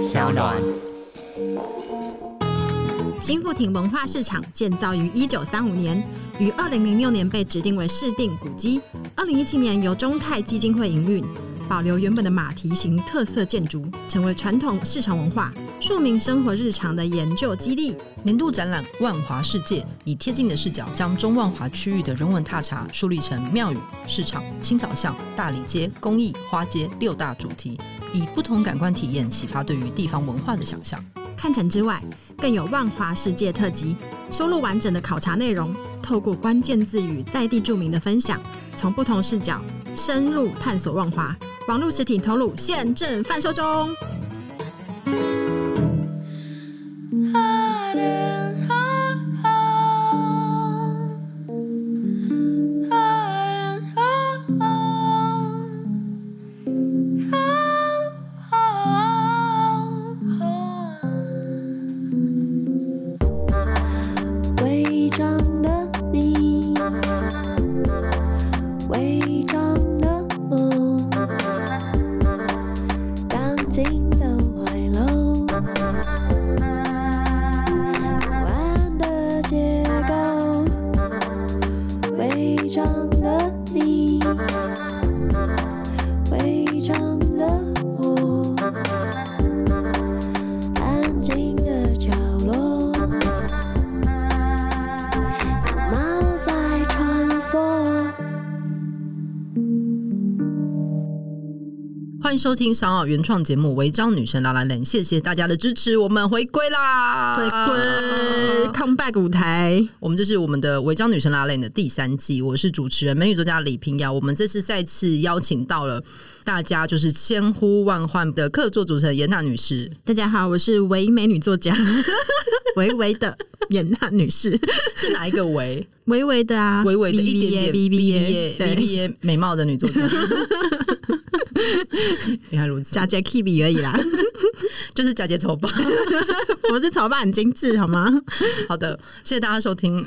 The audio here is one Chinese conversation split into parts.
小暖。新富町文化市场建造于一九三五年，于二零零六年被指定为市定古迹。二零一七年由中泰基金会营运，保留原本的马蹄形特色建筑，成为传统市场文化、庶民生活日常的研究基地。年度展览“万华世界”以贴近的视角，将中万华区域的人文踏查树立成庙宇、市场、青草巷、大理街、公益、花街六大主题，以不同感官体验启发对于地方文化的想象。看展之外，更有万华世界特辑，收录完整的考察内容，透过关键字与在地著名的分享，从不同视角深入探索万华。网络实体投入现正贩售中。收听商奥原创节目《违章女神拉拉链》，谢谢大家的支持，我们回归啦！回归 come back 舞台，我们这是我们的《违章女神拉拉链》的第三季，我是主持人美女作家李平遥。我们这次再次邀请到了大家就是千呼万唤的客座主持人严娜女士。大家好，我是唯美女作家，唯唯的严娜女士是哪一个唯？唯唯的啊，唯唯的一点点 B B A B B A 美貌的女作家。原来如此，假借 K B 而已啦，就是假借丑吧，我是丑吧很精致，好吗？好的，谢谢大家收听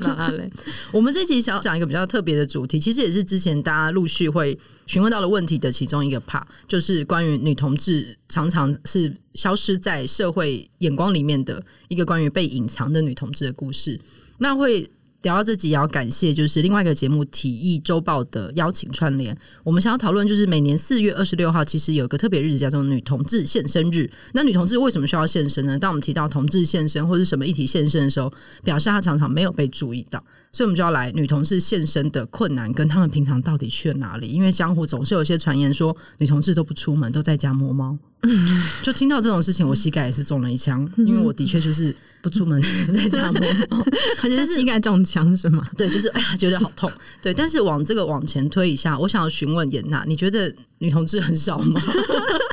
拉拉链。我们这期想要讲一个比较特别的主题，其实也是之前大家陆续会询问到的问题的其中一个 part，就是关于女同志常常是消失在社会眼光里面的一个关于被隐藏的女同志的故事。那会。聊到这集，也要感谢就是另外一个节目《体育周报》的邀请串联。我们想要讨论，就是每年四月二十六号，其实有一个特别日子叫做女同志献身日。那女同志为什么需要献身呢？当我们提到同志献身或者什么议题献身的时候，表示她常常没有被注意到。所以，我们就要来女同志现身的困难，跟他们平常到底去了哪里？因为江湖总是有些传言说，女同志都不出门，都在家摸猫。就听到这种事情，我膝盖也是中了一枪，因为我的确就是不出门，在家摸猫。但是膝盖中枪是吗？对，就是哎呀，觉得好痛。对，但是往这个往前推一下，我想要询问严娜，你觉得女同志很少吗？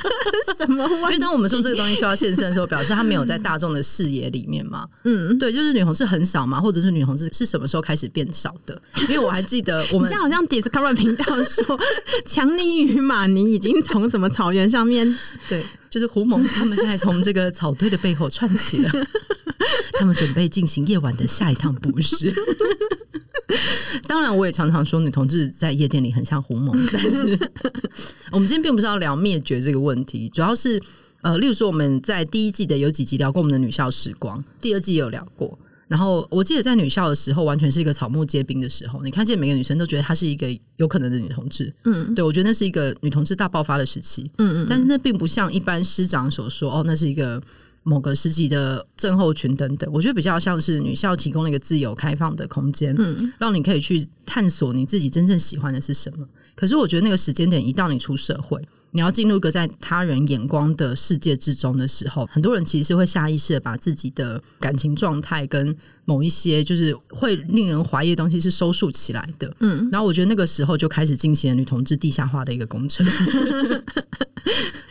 什么？因为当我们说这个东西需要现身的时候，表示他没有在大众的视野里面嘛。嗯，对，就是女同志很少嘛，或者是女同志是什么时候开始变少的？因为我还记得我们这样好像 Discovery 频道说，强尼与马尼已经从什么草原上面，对，就是胡蒙他们现在从这个草堆的背后窜起了，他们准备进行夜晚的下一趟捕食。当然，我也常常说女同志在夜店里很像狐獴，但是 我们今天并不是要聊灭绝这个问题，主要是呃，例如说我们在第一季的有几集聊过我们的女校时光，第二季也有聊过。然后我记得在女校的时候，完全是一个草木皆兵的时候，你看见每个女生都觉得她是一个有可能的女同志，嗯，对，我觉得那是一个女同志大爆发的时期，嗯嗯，但是那并不像一般师长所说，哦，那是一个。某个时期的症候群等等，我觉得比较像是女校提供了一个自由开放的空间，嗯，让你可以去探索你自己真正喜欢的是什么。可是我觉得那个时间点一到你出社会，你要进入一个在他人眼光的世界之中的时候，很多人其实是会下意识的把自己的感情状态跟某一些就是会令人怀疑的东西是收束起来的，嗯，然后我觉得那个时候就开始进行了女同志地下化的一个工程。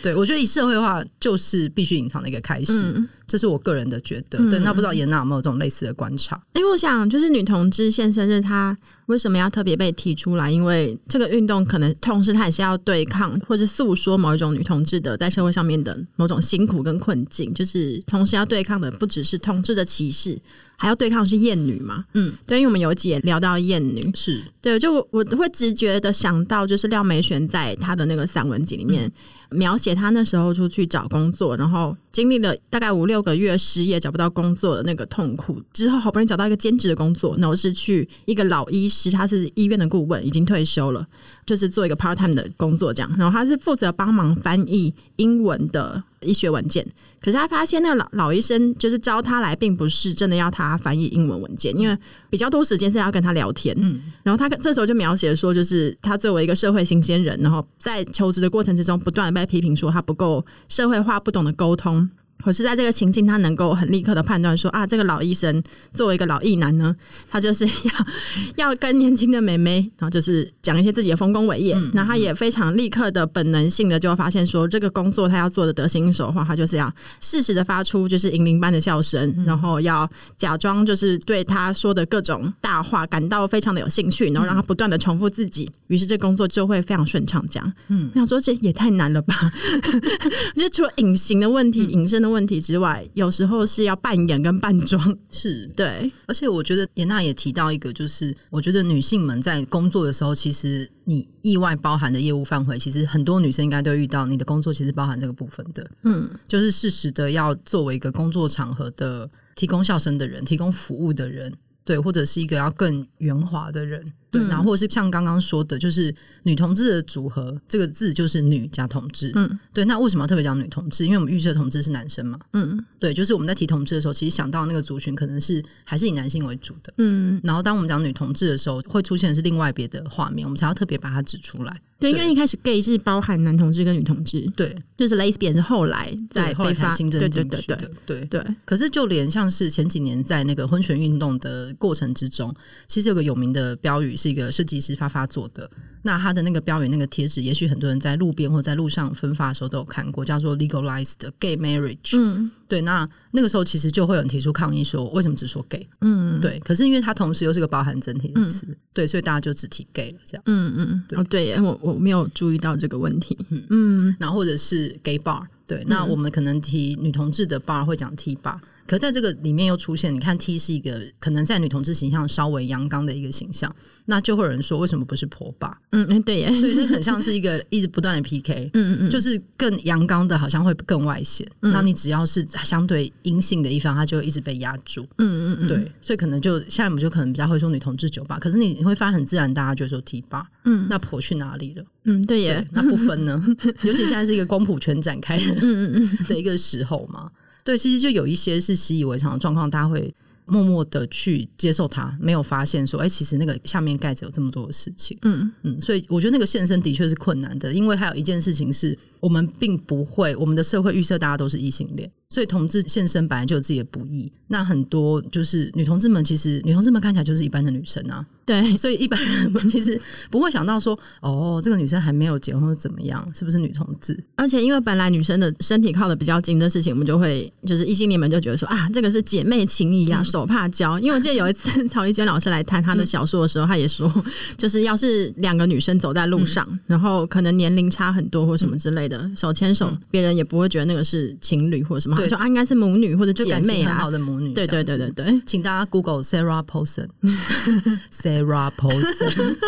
对，我觉得以社会化就是必须隐藏的一个开始，嗯，这是我个人的觉得。对，那不知道严娜有没有这种类似的观察？因为我想，就是女同志现身日，她为什么要特别被提出来？因为这个运动可能同时它也是要对抗或者诉说某一种女同志的在社会上面的某种辛苦跟困境，就是同时要对抗的不只是同志的歧视。还要对抗的是厌女嘛？嗯，对，因为我们有一集也聊到厌女，是对，就我我会直觉的想到，就是廖美璇在她的那个散文集里面，描写他那时候出去找工作，然后经历了大概五六个月失业找不到工作的那个痛苦，之后好不容易找到一个兼职的工作，然后是去一个老医师，他是医院的顾问，已经退休了，就是做一个 part time 的工作这样，然后他是负责帮忙翻译英文的医学文件。可是他发现那个老老医生就是招他来，并不是真的要他翻译英文文件，因为比较多时间是要跟他聊天。嗯，然后他这时候就描写说，就是他作为一个社会新鲜人，然后在求职的过程之中，不断的被批评说他不够社会化，不懂得沟通。可是在这个情境，他能够很立刻的判断说啊，这个老医生作为一个老艺男呢，他就是 要要跟年轻的美眉，然后就是讲一些自己的丰功伟业。那、嗯、他也非常立刻的本能性的就发现说，这个工作他要做的得心应手的话，他就是要适时的发出就是银铃般的笑声，嗯、然后要假装就是对他说的各种大话感到非常的有兴趣，然后让他不断的重复自己，于是这工作就会非常顺畅。这样，嗯，我想说这也太难了吧？就除了隐形的问题、隐身的。问题之外，有时候是要扮演跟扮装，是对。而且我觉得严娜也提到一个，就是我觉得女性们在工作的时候，其实你意外包含的业务范围，其实很多女生应该都遇到。你的工作其实包含这个部分的，嗯，就是适时的要作为一个工作场合的提供笑声的人，提供服务的人。对，或者是一个要更圆滑的人，对，嗯、然后或者是像刚刚说的，就是女同志的组合，这个字就是女加同志，嗯，对。那为什么要特别讲女同志？因为我们预设同志是男生嘛，嗯，对，就是我们在提同志的时候，其实想到那个族群可能是还是以男性为主的，嗯。然后当我们讲女同志的时候，会出现的是另外别的画面，我们才要特别把它指出来。对，因为一开始 gay 是包含男同志跟女同志，对，就是 lesbian 是后来在被发新增进去的，对对对。可是就连像是前几年在那个婚权运动的过程之中，其实有个有名的标语是一个设计师发发做的。那他的那个标语那个贴纸，也许很多人在路边或在路上分发的时候都有看过，叫做 legalized gay marriage。嗯，对。那那个时候其实就会有人提出抗议，说为什么只说 gay？嗯，对。可是因为它同时又是个包含整体的词，嗯、对，所以大家就只提 gay 了，这样。嗯嗯，对。哦，对，我我没有注意到这个问题。嗯嗯，然后或者是 gay bar，对。那我们可能提女同志的 bar 会讲 T bar。可在这个里面又出现，你看 T 是一个可能在女同志形象稍微阳刚的一个形象，那就会有人说为什么不是婆爸？嗯，对耶，所以这很像是一个 一直不断的 PK，嗯嗯嗯，就是更阳刚的，好像会更外显。嗯、那你只要是相对阴性的一方，他就一直被压住。嗯嗯嗯，对，所以可能就现在我们就可能比较会说女同志酒吧，可是你你会发现很自然，大家就说 T 吧。嗯，那婆去哪里了？嗯，对耶，对，那不分呢？尤其现在是一个光谱全展开的，嗯嗯嗯的一个时候嘛。对，其实就有一些是习以为常的状况，大家会默默的去接受它，没有发现说，哎，其实那个下面盖着有这么多的事情。嗯嗯，所以我觉得那个现身的确是困难的，因为还有一件事情是我们并不会，我们的社会预设大家都是异性恋。所以同志现身本来就有自己的不易，那很多就是女同志们，其实女同志们看起来就是一般的女生啊。对，所以一般人其实不会想到说，哦，这个女生还没有结婚怎么样，是不是女同志？而且因为本来女生的身体靠的比较近的事情，我们就会就是异性恋们就觉得说啊，这个是姐妹情谊啊，手帕交。因为我记得有一次曹丽娟老师来谈她的小说的时候，她也说，就是要是两个女生走在路上，然后可能年龄差很多或什么之类的，手牵手，别人也不会觉得那个是情侣或什么。对，说啊，应该是母女或者姐妹啊，好的母女。对对对对对，请大家 Google Sarah Paulson，Sarah Paulson，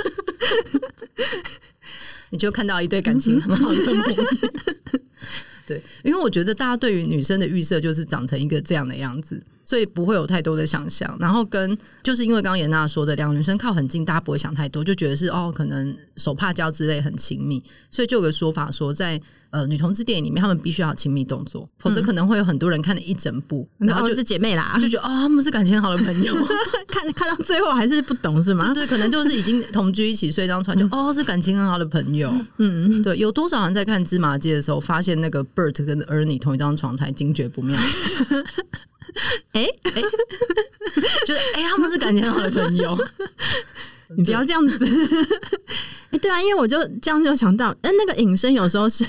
你就看到一对感情很好的母女。对，因为我觉得大家对于女生的预设就是长成一个这样的样子。所以不会有太多的想象，然后跟就是因为刚刚颜娜说的，两个女生靠很近，大家不会想太多，就觉得是哦，可能手帕交之类很亲密，所以就有个说法说在，在呃女同志电影里面，他们必须要亲密动作，否则可能会有很多人看了一整部，嗯、然后就是姐妹啦，就觉得哦，他们是感情很好的朋友，看看到最后还是不懂是吗？对，可能就是已经同居一起睡一张床，就、嗯、哦是感情很好的朋友，嗯，对，有多少人在看芝麻街的时候，发现那个 Bert 跟 Ernie 同一张床才惊觉不妙。哎哎，就是哎、欸，他们是感情很好的朋友，你不要这样子。哎、欸，对啊，因为我就这样就想到，哎，那个隐身有时候是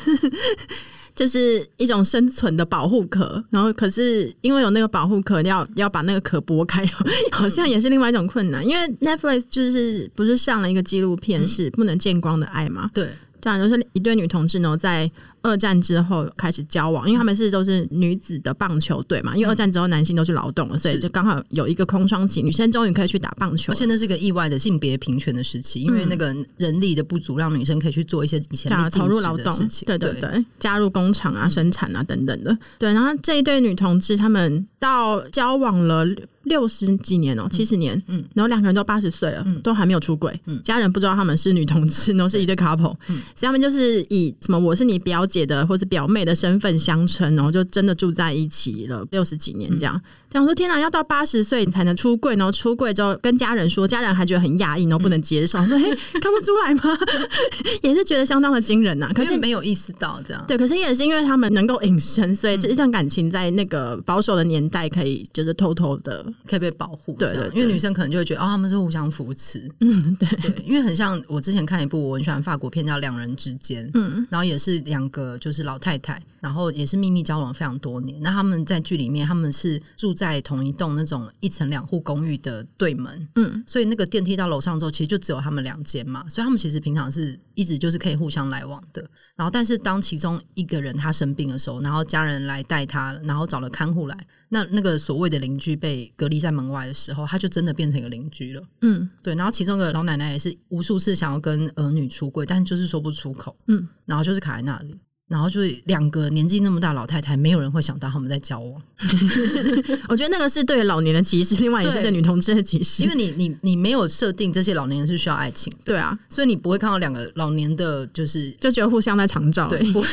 就是一种生存的保护壳，然后可是因为有那个保护壳，要要把那个壳剥开，好像也是另外一种困难。因为 Netflix 就是不是上了一个纪录片，是不能见光的爱嘛？对。这样就是一对女同志呢，在二战之后开始交往，因为他们是都是女子的棒球队嘛。因为二战之后男性都去劳动了，所以就刚好有一个空窗期，女生终于可以去打棒球。而且那是个意外的性别平权的时期，因为那个人力的不足，让女生可以去做一些以前投入劳动，对对对，加入工厂啊、生产啊等等的。对，然后这一对女同志，他们到交往了。六十几年哦、喔，七十年，嗯，然后两个人都八十岁了，嗯，都还没有出轨，嗯，家人不知道他们是女同志，然后是一对 couple，嗯，所以他们就是以什么我是你表姐的或者表妹的身份相称，然后就真的住在一起了六十几年这样。想说天哪，要到八十岁你才能出柜，然后出柜之后跟家人说，家人还觉得很讶异，然后不能接受，说嘿看不出来吗？也是觉得相当的惊人呐。可是没有意识到这样，对，可是也是因为他们能够隐身，所以这段感情在那个保守的年代可以就是偷偷的可以被保护。对，对，对，因为女生可能就会觉得哦，他们是互相扶持。嗯，对，对，因为很像我之前看一部我很喜欢法国片叫《两人之间》，嗯，然后也是两个就是老太太。然后也是秘密交往非常多年。那他们在剧里面，他们是住在同一栋那种一层两户公寓的对门，嗯，所以那个电梯到楼上之后，其实就只有他们两间嘛。所以他们其实平常是一直就是可以互相来往的。然后，但是当其中一个人他生病的时候，然后家人来带他，然后找了看护来，那那个所谓的邻居被隔离在门外的时候，他就真的变成一个邻居了。嗯，对。然后其中个老奶奶也是无数次想要跟儿女出柜，但就是说不出口。嗯，然后就是卡在那里。然后就是两个年纪那么大老太太，没有人会想到他们在交往。我觉得那个是对老年的歧视，另外也是对女同志的歧视。因为你你你没有设定这些老年人是需要爱情，对啊，所以你不会看到两个老年的，就是就觉得互相在长照，对，不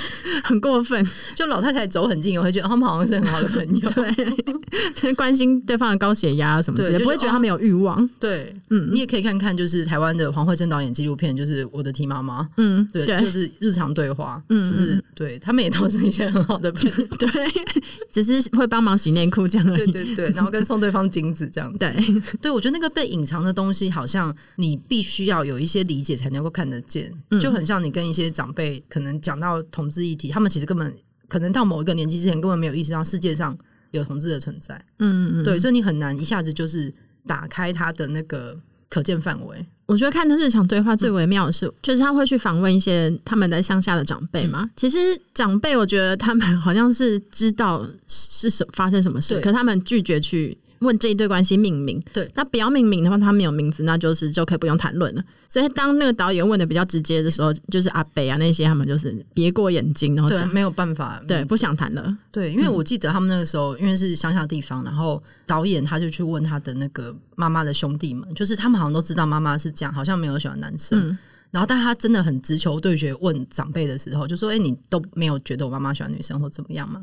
很过分。就老太太走很近，我会觉得他们好像是很好的朋友，对，关心对方的高血压什么之类的，不会觉得他们有欲望。对，嗯，你也可以看看，就是台湾的黄慧珍导演纪录片，就是我的 T 妈妈，嗯，对，就是日常对话，嗯，就是。对，他们也都是一些很好的朋友，对，只是会帮忙洗内裤这样而已。对对对，然后跟送对方金子这样子。对，对我觉得那个被隐藏的东西，好像你必须要有一些理解才能够看得见，嗯、就很像你跟一些长辈可能讲到同志议题，他们其实根本可能到某一个年纪之前根本没有意识到世界上有同志的存在。嗯嗯，对，所以你很难一下子就是打开他的那个可见范围。我觉得看他日常对话最微妙的是，嗯、就是他会去访问一些他们在乡下的长辈嘛。嗯、其实长辈，我觉得他们好像是知道是什发生什么事，可他们拒绝去问这一对关系命名。对，那不要命名的话，他没有名字，那就是就可以不用谈论了。所以当那个导演问的比较直接的时候，就是阿北啊那些，他们就是别过眼睛，然后对没有办法，对，不想谈了。对，因为我记得他们那个时候，因为是乡下地方，然后导演他就去问他的那个妈妈的兄弟们，就是他们好像都知道妈妈是这样，好像没有喜欢男生。嗯、然后，但他真的很直球对决问长辈的时候，就说：“哎、欸，你都没有觉得我妈妈喜欢女生或怎么样吗？”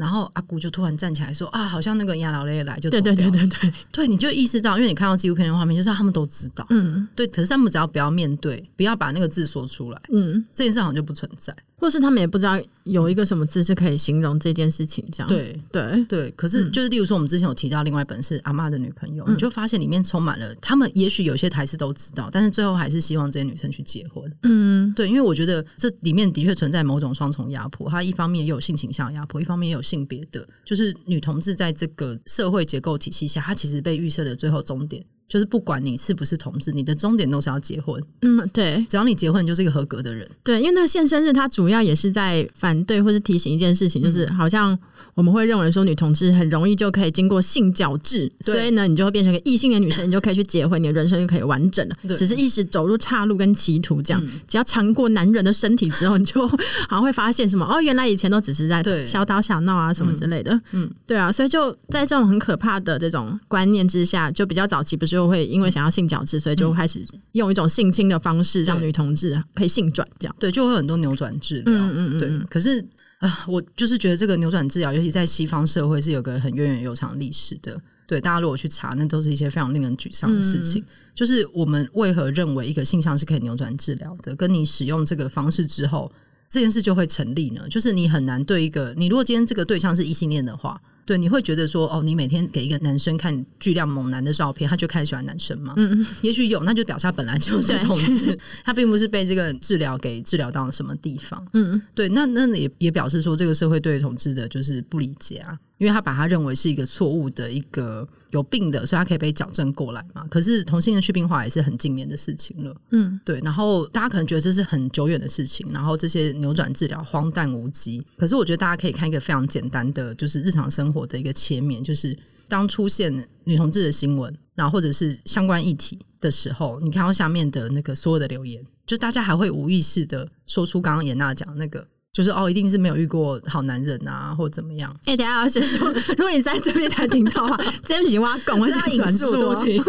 然后阿姑就突然站起来说：“啊，好像那个亚老雷来就走掉了。”对对对对对，对，你就意识到，因为你看到纪录片的画面，就是他们都知道，嗯，对。可是他们只要不要面对，不要把那个字说出来，嗯，这件事好像就不存在。或是他们也不知道有一个什么字是可以形容这件事情，这样对对对。可是就是，例如说，我们之前有提到另外一本是阿嬷的女朋友，嗯、你就发现里面充满了他们，也许有些台词都知道，但是最后还是希望这些女生去结婚。嗯，对，因为我觉得这里面的确存在某种双重压迫，它一方面也有性倾向压迫，一方面也有性别的，就是女同志在这个社会结构体系下，她其实被预设的最后终点。就是不管你是不是同志，你的终点都是要结婚。嗯，对，只要你结婚，你就是一个合格的人。对，因为那个现身日，它主要也是在反对或是提醒一件事情，就是好像。我们会认为说女同志很容易就可以经过性矫治，所以呢，你就会变成一个异性的女生，你就可以去结婚，你的人生就可以完整了。只是一时走入岔路跟歧途这样，嗯、只要尝过男人的身体之后，你就好像会发现什么哦，原来以前都只是在小打小闹啊什么之类的。嗯，嗯对啊，所以就在这种很可怕的这种观念之下，就比较早期不是就会因为想要性矫治，所以就开始用一种性侵的方式让女同志可以性转这样。对，就会有很多扭转治疗。嗯嗯嗯，对，可是。啊，我就是觉得这个扭转治疗，尤其在西方社会是有个很源远流长历史的。对，大家如果去查，那都是一些非常令人沮丧的事情。嗯、就是我们为何认为一个性向是可以扭转治疗的？跟你使用这个方式之后，这件事就会成立呢？就是你很难对一个你，如果今天这个对象是异性恋的话。对，你会觉得说，哦，你每天给一个男生看巨量猛男的照片，他就开始喜欢男生吗？嗯嗯，也许有，那就表示他本来就是同志，他并不是被这个治疗给治疗到了什么地方。嗯，对，那那也也表示说，这个社会对同志的就是不理解啊。因为他把他认为是一个错误的一个有病的，所以他可以被矫正过来嘛。可是同性恋去病化也是很近年的事情了，嗯，对。然后大家可能觉得这是很久远的事情，然后这些扭转治疗荒诞无稽。可是我觉得大家可以看一个非常简单的，就是日常生活的一个切面，就是当出现女同志的新闻，然后或者是相关议题的时候，你看到下面的那个所有的留言，就大家还会无意识的说出刚刚严娜讲的那个。就是哦，一定是没有遇过好男人啊，或怎么样？哎、欸，等下，我先说，如果你在这边才听到的话，这边挖 拱，我 是他引述，对不起，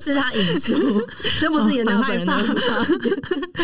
是他引述，这不是颜讷本人的。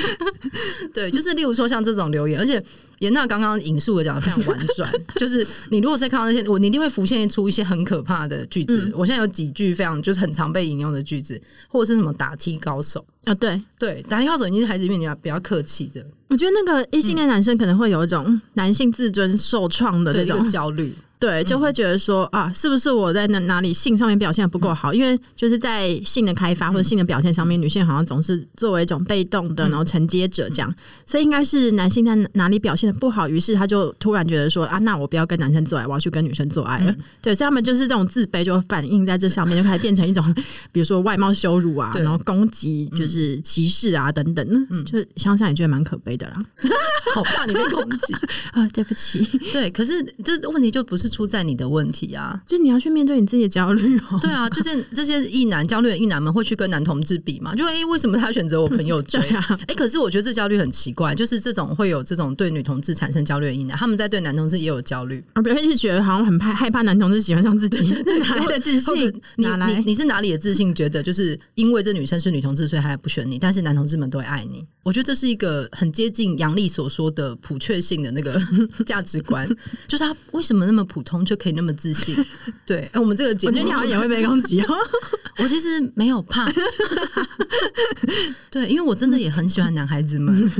对，就是例如说像这种留言，而且颜讷刚刚引述的讲的非常婉转，就是你如果在看到那些，我你一定会浮现出一些很可怕的句子。嗯、我现在有几句非常就是很常被引用的句子，或者是什么打 T 高手啊、哦？对对，打 T 高手已经是孩子面前比较客气的。我觉得那个异性恋男生可能会有一种男性自尊受创的那种焦虑。对，就会觉得说啊，是不是我在哪哪里性上面表现的不够好？因为就是在性的开发或者性的表现上面，女性好像总是作为一种被动的，然后承接者这样，所以应该是男性在哪里表现的不好，于是他就突然觉得说啊，那我不要跟男生做爱，我要去跟女生做爱。了。对，所以他们就是这种自卑就反映在这上面，就开始变成一种，比如说外貌羞辱啊，然后攻击，就是歧视啊等等，嗯，就想想也觉得蛮可悲的啦。好怕你被攻击。啊，对不起。对，可是这问题就不是。出在你的问题啊，就是你要去面对你自己的焦虑哦。对啊，这些这些异男焦虑的异男们会去跟男同志比嘛？就哎、欸，为什么他选择我朋友追 啊？哎、欸，可是我觉得这焦虑很奇怪，就是这种会有这种对女同志产生焦虑的异男，他们在对男同志也有焦虑。啊，别人一直觉得好像很怕害怕男同志喜欢上自己，哪来的自信？你你你是哪里的自信？觉得就是因为这女生是女同志，所以还不选你，但是男同志们都会爱你。我觉得这是一个很接近杨丽所说的普确性的那个 价值观，就是他为什么那么普通就可以那么。自信，对，哎，我们这个节目，我觉得你好像也会被攻击哦。我其实没有怕，对，因为我真的也很喜欢男孩子们。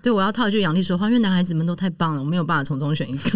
对，我要套一句杨丽说话，因为男孩子们都太棒了，我没有办法从中选一个。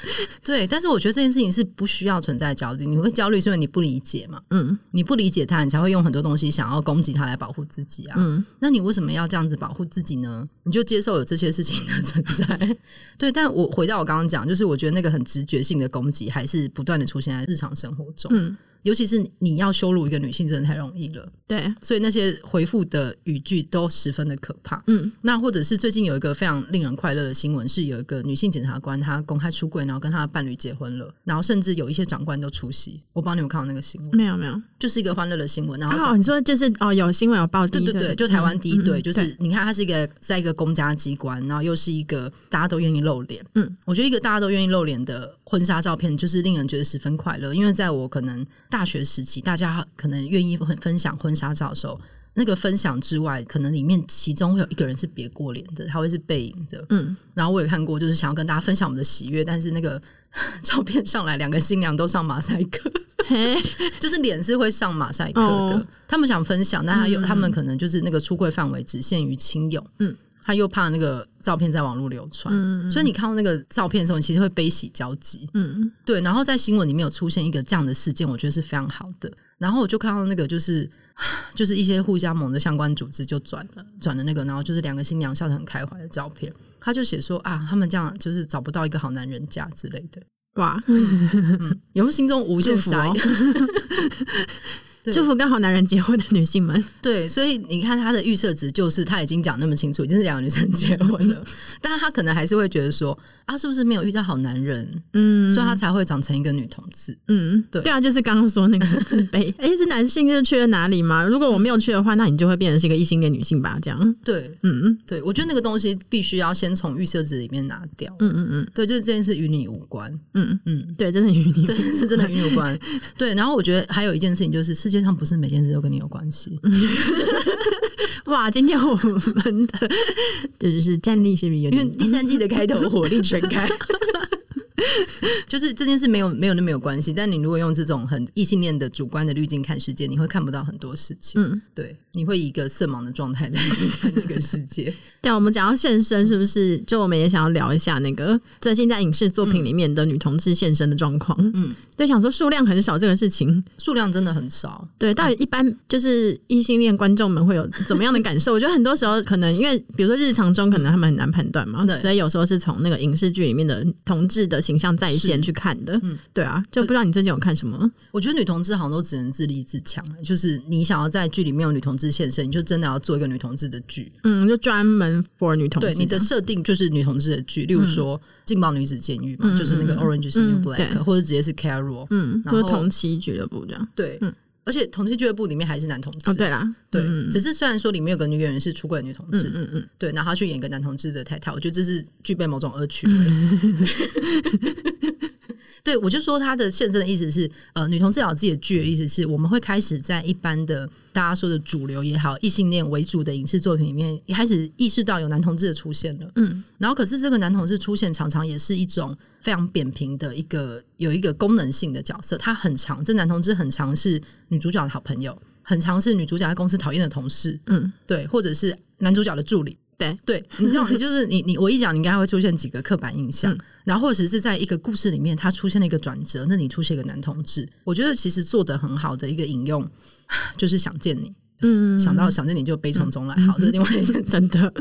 对，但是我觉得这件事情是不需要存在焦虑。你会焦虑是因为你不理解嘛？嗯，你不理解他，你才会用很多东西想要攻击他来保护自己啊。嗯，那你为什么要这样子保护自己呢？你就接受有这些事情的存在。对，但我回到我刚刚讲，就是我觉得那个很直觉性的攻击，还是不断的出现在日常生活中。嗯。尤其是你要羞辱一个女性，真的太容易了。对，所以那些回复的语句都十分的可怕。嗯，那或者是最近有一个非常令人快乐的新闻，是有一个女性检察官她公开出柜，然后跟她的伴侣结婚了，然后甚至有一些长官都出席。我帮你们看到那个新闻？没有，没有，就是一个欢乐的新闻。然后哦，你说就是哦，有新闻有报，对对对，就台湾第一对，嗯、就是你看她是一个在一个公家机关，然后又是一个大家都愿意露脸。嗯，我觉得一个大家都愿意露脸的婚纱照片，就是令人觉得十分快乐，因为在我可能大学时期。大家可能愿意分分享婚纱照的时候，那个分享之外，可能里面其中会有一个人是别过脸的，他会是背影的。嗯，然后我也看过，就是想要跟大家分享我们的喜悦，但是那个 照片上来，两个新娘都上马赛克，就是脸是会上马赛克的。哦、他们想分享，但他有、嗯、他们可能就是那个出柜范围只限于亲友。嗯。他又怕那个照片在网络流传，嗯、所以你看到那个照片的时候，你其实会悲喜交集。嗯，对。然后在新闻里面有出现一个这样的事件，我觉得是非常好的。然后我就看到那个就是 就是一些互加盟的相关组织就转了转了那个，然后就是两个新娘笑得很开怀的照片，他就写说啊，他们这样就是找不到一个好男人嫁之类的。哇，有没有心中无限傻眼？对祝福跟好男人结婚的女性们。对，所以你看他的预设值就是他已经讲那么清楚，已经是两个女生结婚了，但是他可能还是会觉得说啊，是不是没有遇到好男人？嗯，所以他才会长成一个女同志。嗯，对，对啊，就是刚刚说那个自卑。哎、欸，这男性就是去了哪里吗？如果我没有去的话，那你就会变成是一个异性恋女性吧？这样。对，嗯嗯，对，我觉得那个东西必须要先从预设值里面拿掉。嗯嗯嗯，对，就是这件事与你无关。嗯嗯，对，真的与你，这件事真的与你无关。对，然后我觉得还有一件事情就是是。世界上不是每件事都跟你有关系。哇，今天我们的就是战力是不是有点？因为第三季的开头火力全开。就是这件事没有没有那么有关系，但你如果用这种很异性恋的主观的滤镜看世界，你会看不到很多事情。嗯，对，你会以一个色盲的状态在看这个世界。对，我们讲到现身，是不是？就我们也想要聊一下那个最近在影视作品里面的女同志现身的状况。嗯，对，想说数量很少这个事情，数量真的很少。对，到底一般就是异性恋观众们会有怎么样的感受？我觉得很多时候可能因为，比如说日常中可能他们很难判断嘛，对，所以有时候是从那个影视剧里面的同志的形象在线去看的。嗯，对啊，就不知道你最近有看什么？我觉得女同志好像都只能自立自强，就是你想要在剧里面有女同志现身，你就真的要做一个女同志的剧。嗯，就专门 for 女同志。对，你的设定就是女同志的剧，例如说《劲爆女子监狱》嘛，就是那个 Orange is New Black，或者直接是 Carol，嗯，或者同期俱乐部这样。对，而且同志俱乐部里面还是男同志。哦，对啦，对，只是虽然说里面有个女演员是出轨女同志，嗯嗯，对，然后她去演一个男同志的太太，我觉得这是具备某种恶趣味。对，我就说他的现身的意思是，呃，女同志有自己的剧的意思是，我们会开始在一般的大家说的主流也好，异性恋为主的影视作品里面，也开始意识到有男同志的出现了。嗯，然后可是这个男同志出现，常常也是一种非常扁平的一个有一个功能性的角色，他很长，这男同志很长是女主角的好朋友，很常是女主角在公司讨厌的同事，嗯，对，或者是男主角的助理。对，对你这种，你就是你你我一讲，你应该会出现几个刻板印象，嗯、然后或者是在一个故事里面，它出现了一个转折，那你出现一个男同志，我觉得其实做的很好的一个引用，就是想见你，嗯，想到想见你就悲从中来，嗯、好，这是另外一件 真的。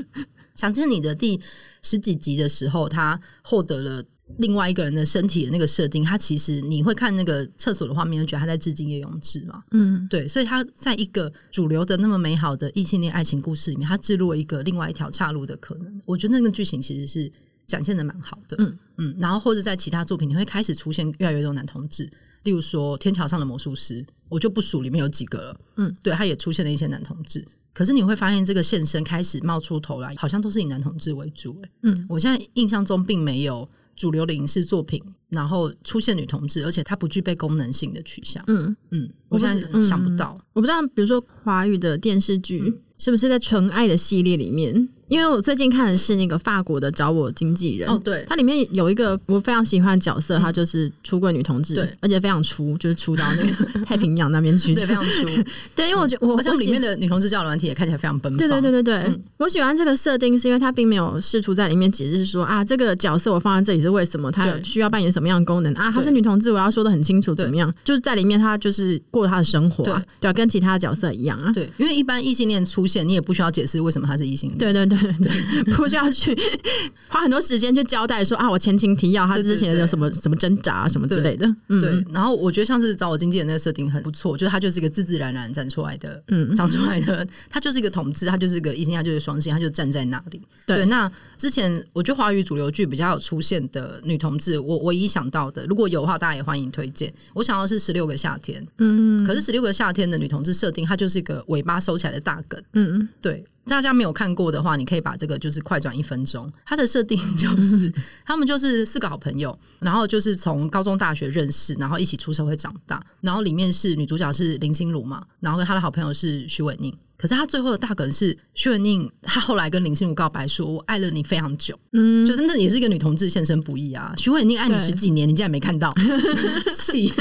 想见你的第十几集的时候，他获得了。另外一个人的身体的那个设定，他其实你会看那个厕所的画面，就觉得他在致敬叶永志嘛？嗯，对，所以他在一个主流的那么美好的异性恋爱情故事里面，他置入了一个另外一条岔路的可能。我觉得那个剧情其实是展现的蛮好的。嗯嗯，然后或者在其他作品，你会开始出现越来越多男同志，例如说《天桥上的魔术师》，我就不数里面有几个了。嗯，对，他也出现了一些男同志，可是你会发现这个现身开始冒出头来，好像都是以男同志为主。欸。嗯，我现在印象中并没有。主流的影视作品，然后出现女同志，而且它不具备功能性的取向。嗯嗯，我现在想不到，我不知道，比如说华语的电视剧，嗯、是不是在纯爱的系列里面？因为我最近看的是那个法国的找我经纪人哦，对，它里面有一个我非常喜欢的角色，她就是出柜女同志，对，而且非常出，就是出到那个 太平洋那边去，对，非常出，对，因为我觉得我像里面的女同志交友软体也看起来非常奔放，对对对对。对，我喜欢这个设定是因为他并没有试图在里面解释说啊，这个角色我放在这里是为什么，他有需要扮演什么样的功能啊，她是女同志，我要说的很清楚怎么样，就是在里面他就是过他的生活，对，跟其他的角色一样啊，对，因为一般异性恋出现，你也不需要解释为什么他是异性恋，对对对 对。不需要去 花很多时间去交代说啊，我前情提要，他之前有什么什么挣扎什么之类的。对，然后我觉得像是找我经纪人那个设定很不错，就是他就是一个自自然然站出来的，嗯，长出来的，他就是一个同志，他就是一个异性，他就是双性，他就站在那里。对，那之前我觉得华语主流剧比较有出现的女同志，我唯一想到的，如果有的话，大家也欢迎推荐。我想到是十六个夏天，嗯，可是十六个夏天的女同志设定，她就是一个尾巴收起来的大梗，嗯嗯，对。大家没有看过的话，你可以把这个就是快转一分钟。它的设定就是，他们就是四个好朋友，然后就是从高中、大学认识，然后一起出社会长大。然后里面是女主角是林心如嘛，然后跟她的好朋友是许玮宁。可是他最后的大梗是许玮甯，他后来跟林心如告白说：“我爱了你非常久。”嗯，就是那也是一个女同志现身不易啊。许玮宁爱你十几年，你竟然没看到，气。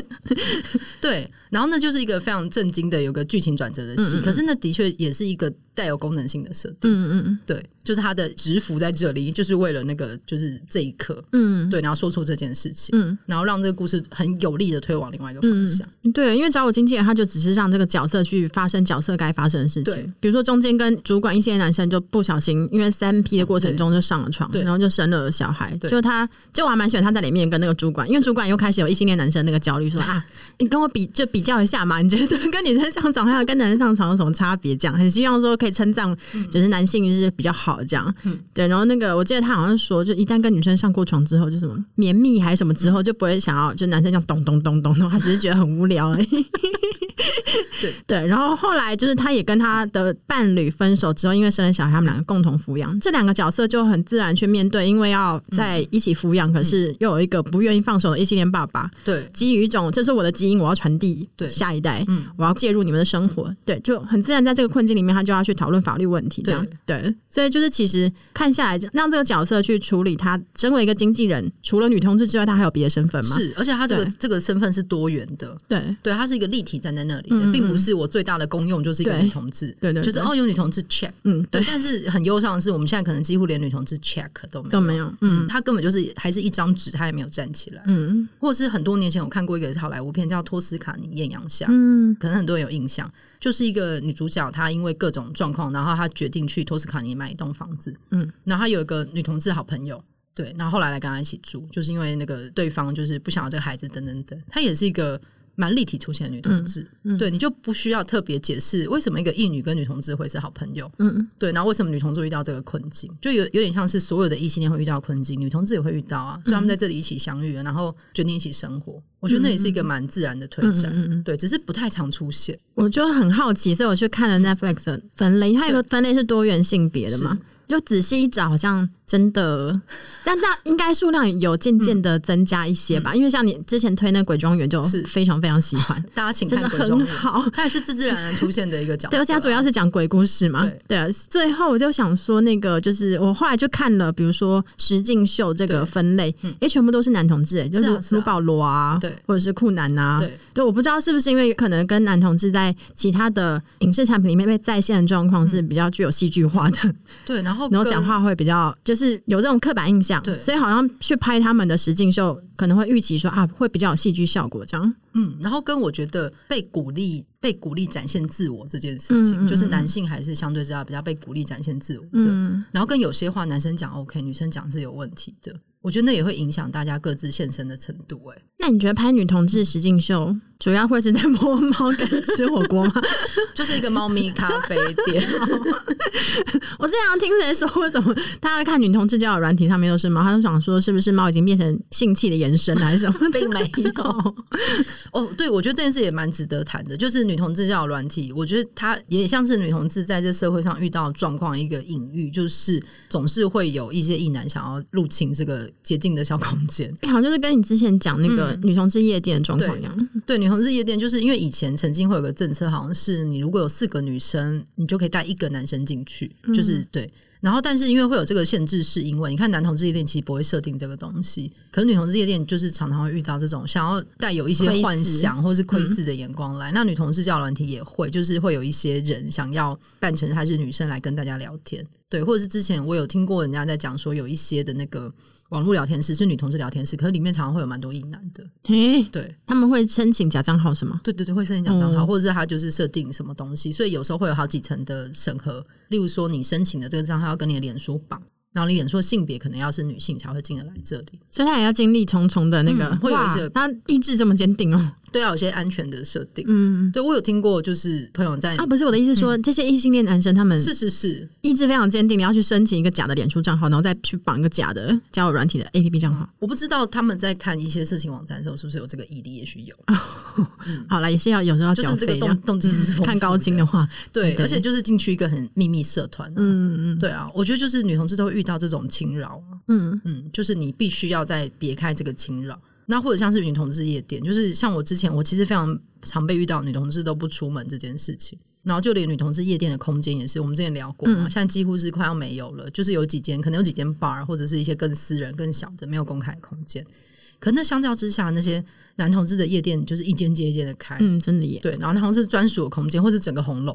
对，然后那就是一个非常震惊的有个剧情转折的戏。可是那的确也是一个带有功能性的设定。嗯嗯嗯，对，就是他的职服在这里，就是为了那个就是这一刻。嗯，对，然后说出这件事情，嗯，然后让这个故事很有力的推往另外一个方向。对，因为找我经纪人，他就只是让这个角色去发生角色该发生的事情。对，比如说中间跟主管一些男生就不小心，因为三 P 的过程中就上了床，对然后就生了小孩。对就他，就我还蛮喜欢他在里面跟那个主管，因为主管又开始有异性恋男生那个焦虑，说 啊，你跟我比就比较一下嘛，你觉得跟女生上床还有跟男生上床有什么差别？这样很希望说可以称赞，就是男性就是比较好这样。嗯，对。然后那个我记得他好像说，就一旦跟女生上过床之后，就什么绵密还是什么之后，就不会想要就男生这样咚咚咚咚咚，他只是觉得很无聊而已。对。对，然后后来就是他也跟他的伴侣分手之后，因为生了小孩，他们两个共同抚养，这两个角色就很自然去面对，因为要在一起抚养，可是又有一个不愿意放手的异性恋爸爸，对，基于一种这是我的基因，我要传递对。下一代，嗯，我要介入你们的生活，对，就很自然在这个困境里面，他就要去讨论法律问题，这样对，所以就是其实看下来，让这个角色去处理他身为一个经纪人，除了女同志之外，他还有别的身份吗？是，而且他这个这个身份是多元的，对，对，他是一个立体站在那里的，并不是我最大的功用就是一个女同志，对对，就是哦有女同志 check，嗯，对，但是很忧伤的是，我们现在可能几乎连女同志 check 都没有，都没有，嗯，他根本就是还是一张纸，他也没有站起来，嗯，或者是很多年前我看过一个好莱坞片叫《托斯卡尼艳阳下》，嗯，可能很多人有印象，就是一个女主角，她因为各种状况，然后她决定去托斯卡尼买一栋房子，嗯，然后她有一个女同志好朋友。对，然后后来来跟她一起住，就是因为那个对方就是不想要这个孩子，等等等，她也是一个。蛮立体出现的女同志，嗯嗯、对，你就不需要特别解释为什么一个异女跟女同志会是好朋友，嗯，对，然后为什么女同志遇到这个困境，就有有点像是所有的异性恋会遇到困境，女同志也会遇到啊，所以他们在这里一起相遇了，然后决定一起生活，我觉得那也是一个蛮自然的推展，对，只是不太常出现。我就很好奇，所以我去看了 Netflix 的分类，它有个分类是多元性别的嘛。就仔细一找，好像真的，但那应该数量有渐渐的增加一些吧。嗯嗯、因为像你之前推那个鬼庄园，就是非常非常喜欢，大家请看鬼庄园，真的很好，它也是自自然然出现的一个角色、啊。对，而且它主要是讲鬼故事嘛。对。最后我就想说，那个就是我后来就看了，比如说石敬秀这个分类，哎、嗯，全部都是男同志，就是卢保罗啊，对，或者是酷男啊，对。对，我不知道是不是因为可能跟男同志在其他的影视产品里面被再现的状况是比较具有戏剧化的。对，然后。然后讲话会比较，就是有这种刻板印象，对，所以好像去拍他们的实境秀，可能会预期说啊，会比较有戏剧效果这样。嗯，然后跟我觉得被鼓励、被鼓励展现自我这件事情，嗯嗯嗯，就是男性还是相对之下比较被鼓励展现自我的。嗯，然后跟有些话男生讲 OK，女生讲是有问题的。我觉得那也会影响大家各自现身的程度。哎，那你觉得拍女同志实境秀主要会是在摸猫跟吃火锅吗？就是一个猫咪咖啡店。我之前听谁说，为什么大家看女同志交友软体上面都是猫？他就想说是不是猫已经变成性器的延伸还是什么？并没有。哦，对，我觉得这件事也蛮值得谈的。就是女同志交友软体，我觉得它也像是女同志在这社会上遇到状况一个隐喻，就是总是会有一些异男想要入侵这个。洁净的小空间，好像就是跟你之前讲那个女同志夜店的状况一样。嗯、对，对，女同志夜店，就是因为以前曾经会有个政策，好像是你如果有四个女生，你就可以带一个男生进去，就是、嗯、对。然后，但是因为会有这个限制，是因为你看男同志夜店其实不会设定这个东西，可是女同志夜店就是常常会遇到这种想要带有一些幻想或是窥视的眼光来。嗯、那女同志交友软体也会，就是会有一些人想要扮成她是女生来跟大家聊天，对，或者是之前我有听过人家在讲说有一些的那个。网络聊天室是女同志聊天室，可是里面常常会有蛮多异男的。诶对，他们会申请假账号是吗？对对对，会申请假账号，嗯、或者是他就是设定什么东西，所以有时候会有好几层的审核。例如说，你申请的这个账号要跟你的脸书绑。然后你演说性别可能要是女性才会进得来这里，所以他也要经历重重的那个，嗯、会有一些他意志这么坚定哦。对啊，有些安全的设定。嗯，对我有听过，就是朋友在啊，不是我的意思说，嗯、这些异性恋男生他们是是是意志非常坚定，你要去申请一个假的脸书账号，然后再去绑一个假的交友软体的 APP 账号。我不知道他们在看一些色情网站的时候是不是有这个毅力，也许有。嗯，好了，也是要有时候要缴费，这个动动机是看高清的话，对，而且就是进去一个很秘密社团。嗯嗯，对啊，我觉得就是女同志都会遇到这种侵扰。嗯嗯，就是你必须要再别开这个侵扰。那或者像是女同志夜店，就是像我之前，我其实非常常被遇到女同志都不出门这件事情，然后就连女同志夜店的空间也是，我们之前聊过嘛，现在几乎是快要没有了，就是有几间，可能有几间 bar 或者是一些更私人、更小的没有公开的空间。可那相较之下，那些男同志的夜店就是一间接一间的开，嗯，真的耶。对，然后那好像是专属的空间，或是整个红楼，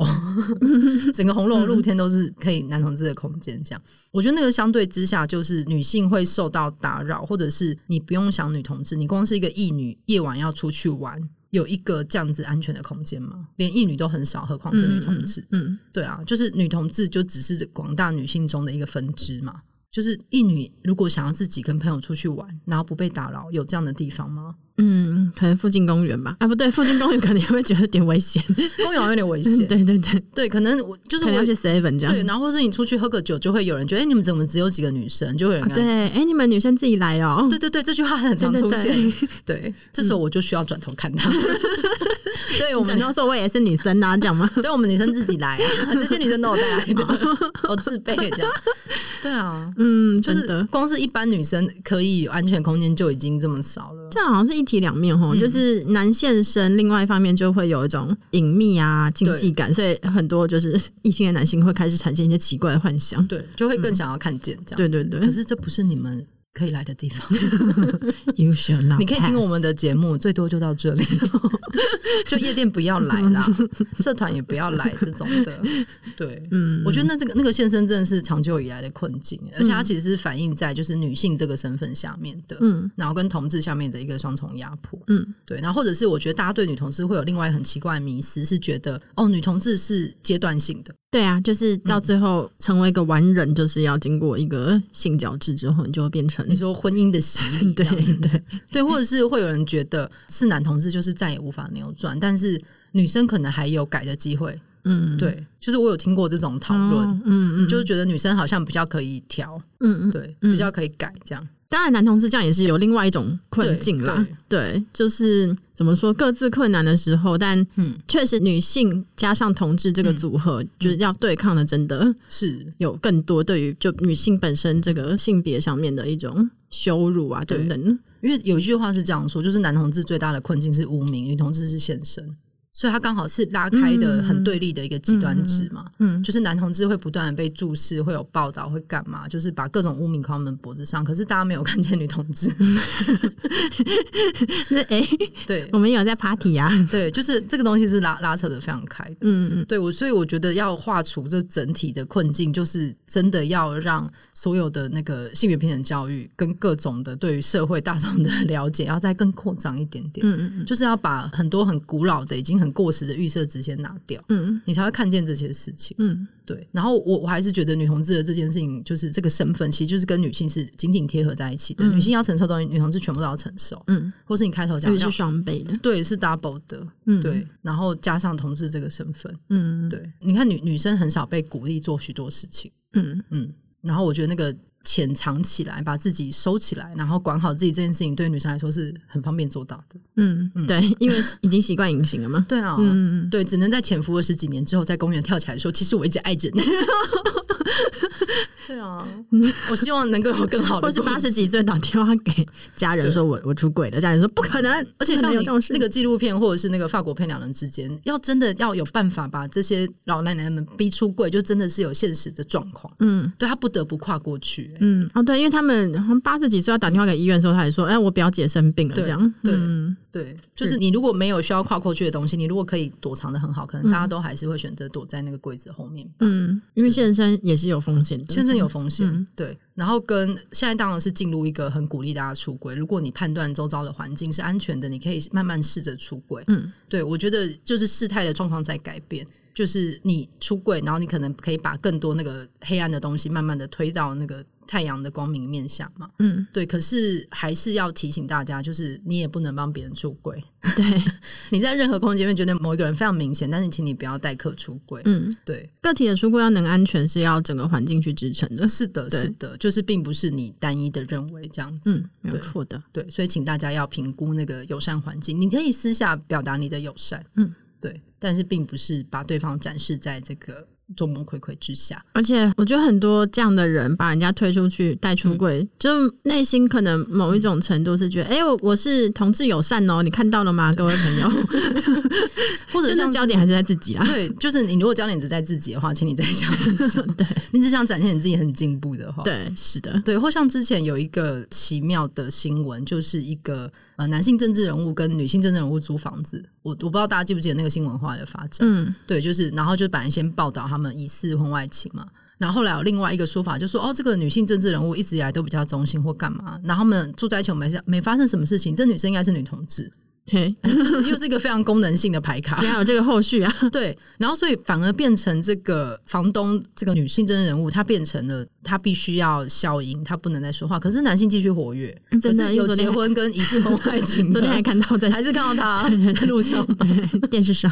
整个红楼露天都是可以男同志的空间。这样，我觉得那个相对之下，就是女性会受到打扰，或者是你不用想女同志，你光是一个异女，夜晚要出去玩，有一个这样子安全的空间吗？连异女都很少，何况是女同志？嗯，嗯对啊，就是女同志就只是广大女性中的一个分支嘛。就是一女，如果想要自己跟朋友出去玩，然后不被打扰，有这样的地方吗？嗯，可能附近公园吧。啊，不对，附近公园可能也会觉得有点危险，公园有点危险。对对对对，可能我就是我要去 seven 这样。对，然后或是你出去喝个酒，就会有人觉得，哎、欸，你们怎么只有几个女生？就会有人、啊、对，哎、欸，你们女生自己来哦。对对对，这句话很常出现。对，这时候我就需要转头看他。对，我们都说我也是女生啊，这样吗？对，我们女生自己来啊，这些女生都有带来的，我自备这样。对啊，嗯，就是光是一般女生可以有安全空间就已经这么少了。这好像是一体两面哦，嗯、就是男现身，另外一方面就会有一种隐秘啊、禁忌感，所以很多就是异性的男性会开始产生一些奇怪的幻想，对，就会更想要看见这样、嗯。对对对，可是这不是你们。可以来的地方，You shall not 你可以听我们的节目，最多就到这里，就夜店不要来啦，社团也不要来这种的。对，嗯，我觉得那这个那个现身证是长久以来的困境，而且它其实是反映在就是女性这个身份下面的，嗯，然后跟同志下面的一个双重压迫，嗯，对，然后或者是我觉得大家对女同志会有另外很奇怪的迷思，是觉得哦，女同志是阶段性的。对啊，就是到最后成为一个完人，嗯、就是要经过一个性交制之后，你就会变成你说婚姻的洗礼，对对。对，或者是会有人觉得是男同志就是再也无法扭转，但是女生可能还有改的机会。嗯，对，就是我有听过这种讨论，哦，嗯嗯，就是觉得女生好像比较可以调，嗯嗯，对，比较可以改这样。当然，男同志这样也是有另外一种困境啦。对，对，就是怎么说，各自困难的时候，但嗯，确实女性加上同志这个组合，嗯、就是要对抗的，真的是有更多对于就女性本身这个性别上面的一种羞辱啊等等。因为有一句话是这样说，就是男同志最大的困境是无名，女同志是现身。所以，他刚好是拉开的很对立的一个极端值嘛，嗯，嗯，就是男同志会不断的被注视，会有报道，会干嘛？就是把各种污名框在他们脖子上。可是大家没有看见女同志。那哎、欸，对，我们有在 party 啊，对，就是这个东西是拉拉扯的非常开的，嗯嗯，对我，所以我觉得要画出这整体的困境，就是真的要让所有的那个性别平等教育跟各种的对于社会大众的了解，要再更扩张一点点，嗯嗯，就是要把很多很古老的已经很。很过时的预设值先拿掉，嗯，你才会看见这些事情，嗯，对。然后我我还是觉得女同志的这件事情，就是这个身份，其实就是跟女性是紧紧贴合在一起的。嗯、女性要承受东西，女同志全部都要承受，嗯，或是你开头讲是双倍的，对，是 double 的，嗯，对。然后加上同志这个身份，嗯，对。你看女女生很少被鼓励做许多事情，嗯嗯。然后我觉得那个。潜藏起来，把自己收起来，然后管好自己这件事情，对女生来说是很方便做到的。嗯，嗯对，因为已经习惯隐形了嘛。对啊，嗯，对，只能在潜伏了十几年之后，在公园跳起来说：“其实我一直爱着你。”对啊，我希望能够有更好的。或是八十几岁打电话给家人说我我出轨了，家人说不可能。而且像有这种事，那个纪录片或者是那个法国片两人之间，要真的要有办法把这些老奶奶们逼出柜，就真的是有现实的状况。嗯，对他不得不跨过去。嗯，哦，对，因为他们八十几岁要打电话给医院的时候，他还说：“哎，我表姐生病了。”这样。对对，就是你如果没有需要跨过去的东西，你如果可以躲藏得很好，可能大家都还是会选择躲在那个柜子后面。嗯，因为现在也是有风险的，现在有风险。嗯、对，然后跟现在当然是进入一个很鼓励大家出轨。如果你判断周遭的环境是安全的，你可以慢慢试着出轨。嗯，对，我觉得就是事态的状况在改变，就是你出轨，然后你可能可以把更多那个黑暗的东西慢慢的推到那个。太阳的光明面相嘛，嗯，对。可是还是要提醒大家，就是你也不能帮别人出柜。对，你在任何空间里面觉得某一个人非常明显，但是请你不要代客出柜。嗯，对。个体的出柜要能安全，是要整个环境去支撑的。是的，是的，就是并不是你单一的认为这样子，嗯，没有错的。对，所以请大家要评估那个友善环境。你可以私下表达你的友善，嗯，对，但是并不是把对方展示在这个。众目睽睽之下，而且我觉得很多这样的人把人家推出去带出柜，嗯、就内心可能某一种程度是觉得，哎、我我是同志友善哦，你看到了吗，各位朋友？或者是焦点还是在自己啊？对，就是你如果焦点只在自己的话，请你再想一想。对，你只想展现你自己很进步的话，对，是的，对。或像之前有一个奇妙的新闻，就是一个。呃，男性政治人物跟女性政治人物租房子，我我不知道大家记不记得那个新闻化的发展。嗯，对，就是然后就本来先报道他们疑似婚外情嘛，然后后来有另外一个说法，就说哦，这个女性政治人物一直以来都比较忠心或干嘛，然后他们住在一起没没发生什么事情，这女生应该是女同志。嘿，就是又是一个非常功能性的牌卡，还有这个后续啊。对，然后所以反而变成这个房东这个女性真人物，她变成了她必须要消音，她不能再说话。可是男性继续活跃，真的有结婚跟疑似婚外情，昨天还看到在还是看到他在路上电视上。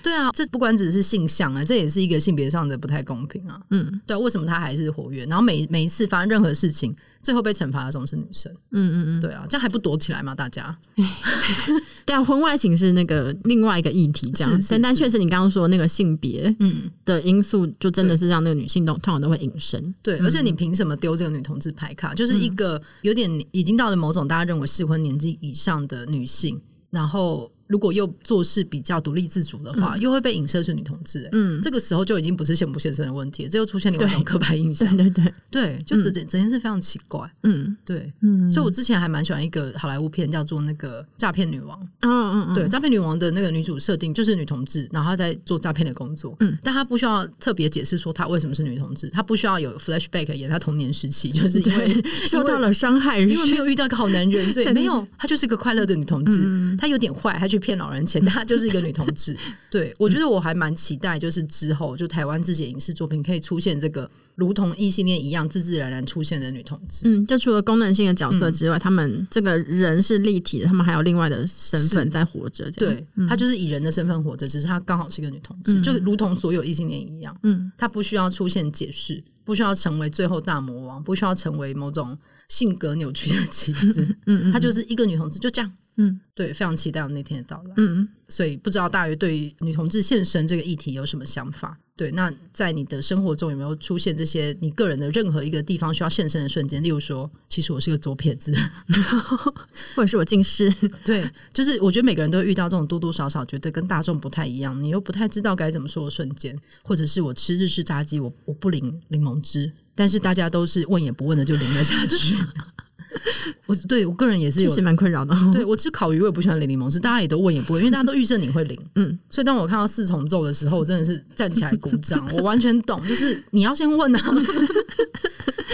对啊，这不管只是性向啊，这也是一个性别上的不太公平啊。嗯，对啊，为什么他还是活跃？然后每每一次发生任何事情。最后被惩罚的总是女生，嗯嗯嗯，对啊，这样还不躲起来吗？大家，对啊，婚外情是那个另外一个议题，这样，但但确实你刚刚说那个性别，嗯。的因素，就真的是让那个女性都通常都会隐身，对，而且你凭什么丢这个女同志牌卡？就是一个有点已经到了某种大家认为适婚年纪以上的女性，然后。如果又做事比较独立自主的话，嗯、又会被影射是女同志、欸。嗯，这个时候就已经不是现不现身的问题，这又出现另外一种刻板印象。对对对，对，就整整整件事非常奇怪。嗯，对，嗯，所以我之前还蛮喜欢一个好莱坞片，叫做那个诈骗女王。嗯嗯嗯，对，诈骗女王的那个女主设定就是女同志，然后她在做诈骗的工作。嗯，但她不需要特别解释说她为什么是女同志，她不需要有 flashback 演她童年时期，就是因为受到了伤害，因为没有遇到一个好男人，所以 没有，她就是个快乐的女同志。她有点坏，她就。去骗老人钱，她就是一个女同志。对，我觉得我还蛮期待，就是之后就台湾自己的影视作品可以出现这个如同异性恋一样自自然然出现的女同志。嗯，就除了功能性的角色之外，嗯、他们这个人是立体的，他们还有另外的身份在活着。对，她、嗯、就是以人的身份活着，只是她刚好是一个女同志，嗯、就是如同所有异性恋一样。嗯，她不需要出现解释，不需要成为最后大魔王，不需要成为某种性格扭曲的棋子。嗯，她就是一个女同志，就这样。嗯，对，非常期待我那天的到来。嗯，所以不知道大鱼对于女同志现身这个议题有什么想法？对，那在你的生活中有没有出现这些你个人的任何一个地方需要现身的瞬间？例如说，其实我是个左撇子，或者是我近视。对，就是我觉得每个人都会遇到这种多多少少觉得跟大众不太一样，你又不太知道该怎么说的瞬间，或者是我吃日式炸鸡，我我不淋柠檬汁，但是大家都是问也不问的就淋了下去。我对我个人也是有，其实蛮困扰的。对我吃烤鱼，我也不喜欢淋柠檬汁，大家也都问也不问，因为大家都预设你会淋。嗯，所以当我看到四重奏的时候，我真的是站起来鼓掌。我完全懂，就是你要先问啊。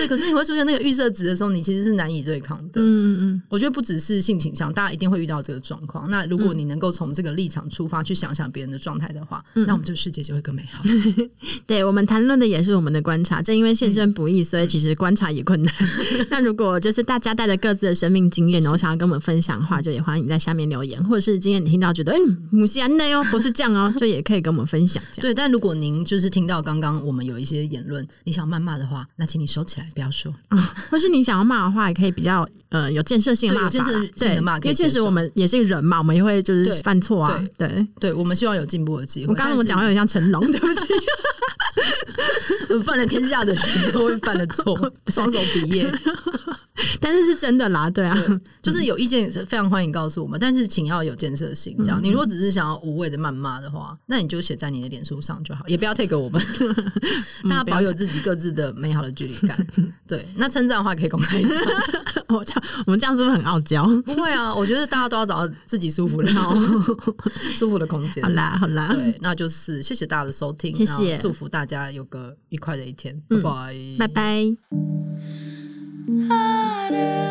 对，可是你会出现那个预设值的时候，你其实是难以对抗的。嗯嗯，我觉得不只是性倾向，大家一定会遇到这个状况。那如果你能够从这个立场出发去想想别人的状态的话，嗯、那我们这个世界就会更美好。对，我们谈论的也是我们的观察，正因为现身不易，所以其实观察也困难。那如果就是大家带着各自的生命经验，然后想要跟我们分享的话，就也欢迎你在下面留言，或者是今天你听到觉得嗯，母系安内哦，不是这样哦，就也可以跟我们分享。对，但如果您就是听到刚刚我们有一些言论，你想谩骂的话，那请你收起来。不要说，嗯，或是你想要骂的话，也可以比较呃有建设性的骂法，对，因为确实我们也是个人嘛，我们也会就是犯错啊，对。对，对，我们希望有进步的机会。我刚刚我讲话有点像成龙，对不起，犯了天下的人都会犯的错，双手比耶。但是是真的啦，对啊，对就是有意见是非常欢迎告诉我们，但是请要有建设性。这样，嗯、你如果只是想要无谓的谩骂的话，那你就写在你的脸书上就好，也不要 take 给我们。大家保有自己各自的美好的距离感。对，那称赞的话可以公开讲。我这样，我们这样是不是很傲娇？不会啊，我觉得大家都要找到自己舒服的、舒服的空间。好啦，好啦，对，那就是谢谢大家的收听，谢谢，祝福大家有个愉快的一天，拜拜，拜拜。da